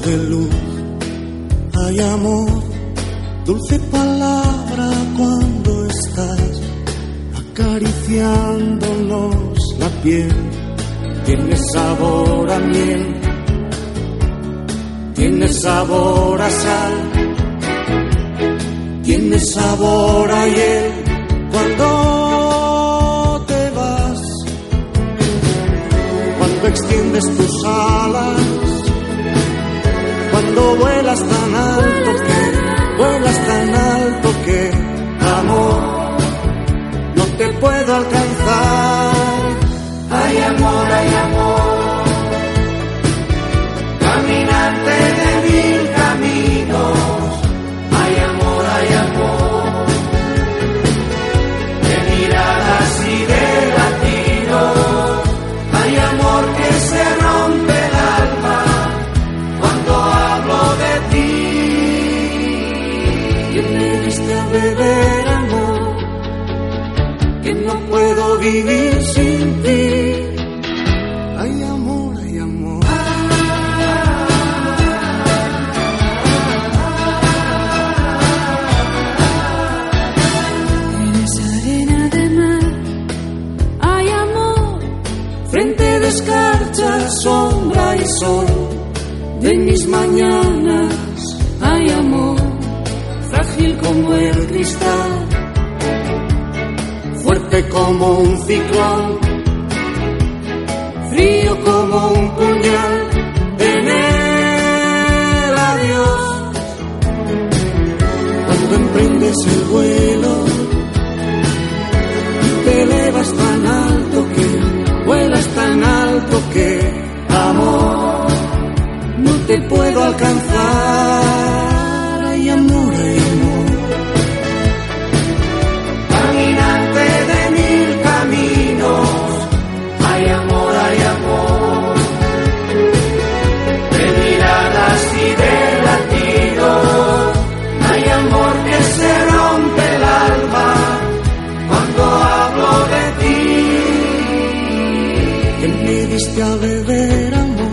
De luz, hay amor, dulce palabra cuando estás acariciándonos la piel. Tiene sabor a miel, tiene sabor a sal, tiene sabor a hiel cuando vuelas tan alto que, vuelas tan alto que, amor, no te puedo alcanzar. Amor, que no puedo vivir sin ti. Amor, hay amor. Eres arena de mar, hay amor, Frente de escarcha, sombra y sol de mis mañanas. Frágil como el cristal, fuerte como un ciclón, frío como un puñal Que me diste a beber amor.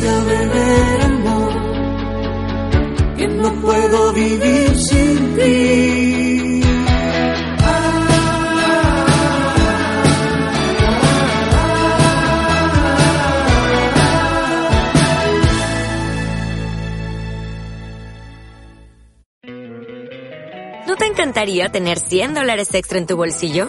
Me diste a beber amor que no puedo vivir sin ti. ¿No te encantaría tener 100 dólares extra en tu bolsillo?